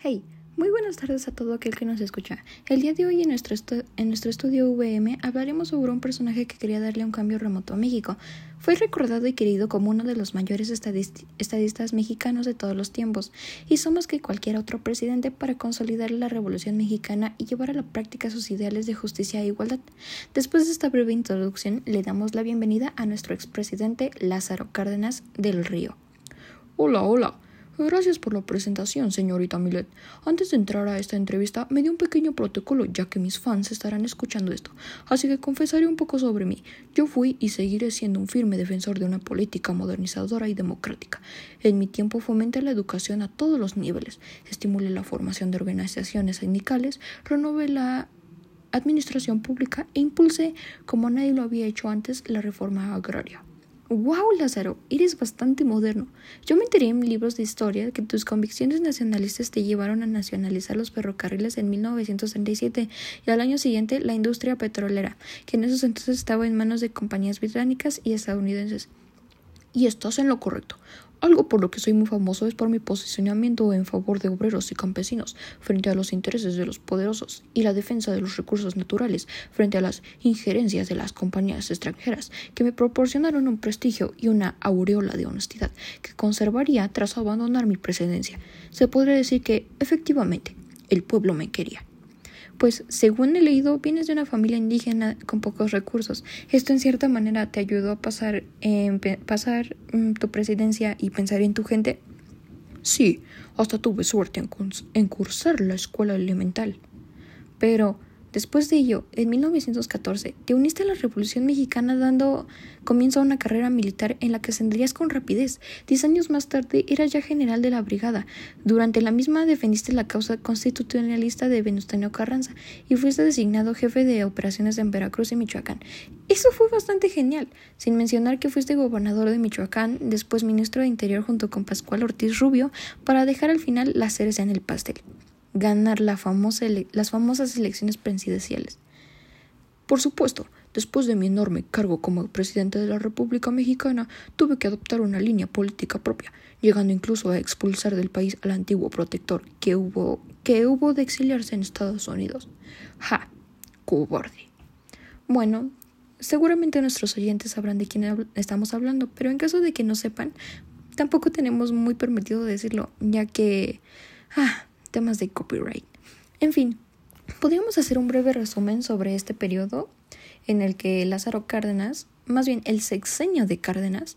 Hey, muy buenas tardes a todo aquel que nos escucha. El día de hoy en nuestro, estudio VM hablaremos sobre un personaje que quería darle un cambio remoto a México. Fue recordado y querido como uno de los mayores estadistas mexicanos de todos los tiempos, y somos que cualquier otro presidente para consolidar la revolución mexicana y llevar a la práctica sus ideales de justicia e igualdad. Después de esta breve introducción, le damos la bienvenida a nuestro expresidente Lázaro Cárdenas del Río. Hola, hola. Gracias por la presentación, señorita Millet. Antes de entrar a esta entrevista, me dio un pequeño protocolo, ya que mis fans estarán escuchando esto, así que confesaré un poco sobre mí. Yo fui y seguiré siendo un firme defensor de una política modernizadora y democrática. En mi tiempo fomenté la educación a todos los niveles, estimulé la formación de organizaciones sindicales, renové la administración pública e impulsé, como nadie lo había hecho antes, la reforma agraria. ¡Wow, Lázaro! Eres bastante moderno. Yo me enteré en libros de historia que tus convicciones nacionalistas te llevaron a nacionalizar los ferrocarriles en 1937 y al año siguiente la industria petrolera, que en esos entonces estaba en manos de compañías británicas y estadounidenses. Y estás en lo correcto. Algo por lo que soy muy famoso es por mi posicionamiento en favor de obreros y campesinos frente a los intereses de los poderosos y la defensa de los recursos naturales frente a las injerencias de las compañías extranjeras que me proporcionaron un prestigio y una aureola de honestidad que conservaría tras abandonar mi presidencia. Se podría decir que, efectivamente, el pueblo me quería pues según he leído, vienes de una familia indígena con pocos recursos. Esto en cierta manera te ayudó a pasar, en pasar mm, tu presidencia y pensar en tu gente. Sí, hasta tuve suerte en cursar la escuela elemental. Pero Después de ello, en 1914, te uniste a la Revolución Mexicana dando comienzo a una carrera militar en la que ascenderías con rapidez. Diez años más tarde eras ya general de la brigada. Durante la misma defendiste la causa constitucionalista de Venustiano Carranza y fuiste designado jefe de operaciones en Veracruz y Michoacán. Eso fue bastante genial, sin mencionar que fuiste gobernador de Michoacán, después ministro de Interior junto con Pascual Ortiz Rubio, para dejar al final la cereza en el pastel ganar las famosas elecciones presidenciales. Por supuesto, después de mi enorme cargo como presidente de la República Mexicana, tuve que adoptar una línea política propia, llegando incluso a expulsar del país al antiguo protector que hubo, que hubo de exiliarse en Estados Unidos. ¡Ja! ¡Cobarde! Bueno, seguramente nuestros oyentes sabrán de quién estamos hablando, pero en caso de que no sepan, tampoco tenemos muy permitido decirlo, ya que... Ah, temas de copyright. En fin, podríamos hacer un breve resumen sobre este periodo en el que Lázaro Cárdenas, más bien el sexenio de Cárdenas,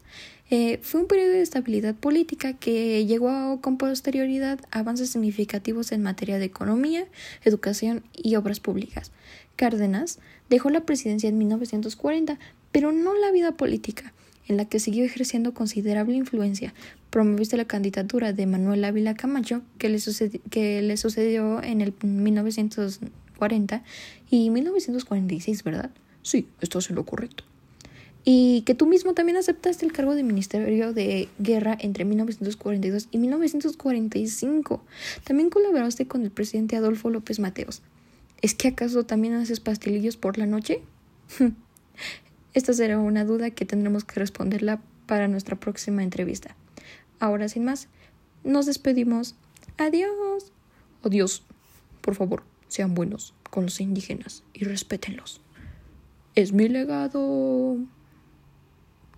eh, fue un periodo de estabilidad política que llegó con posterioridad a avances significativos en materia de economía, educación y obras públicas. Cárdenas dejó la presidencia en 1940, pero no la vida política en la que siguió ejerciendo considerable influencia. Promoviste la candidatura de Manuel Ávila Camacho, que le, que le sucedió en el 1940 y 1946, ¿verdad? Sí, estás en lo correcto. Y que tú mismo también aceptaste el cargo de Ministerio de Guerra entre 1942 y 1945. También colaboraste con el presidente Adolfo López Mateos. ¿Es que acaso también haces pastelillos por la noche? Esta será una duda que tendremos que responderla para nuestra próxima entrevista. Ahora sin más, nos despedimos. Adiós. Adiós. Por favor, sean buenos con los indígenas y respétenlos. Es mi legado.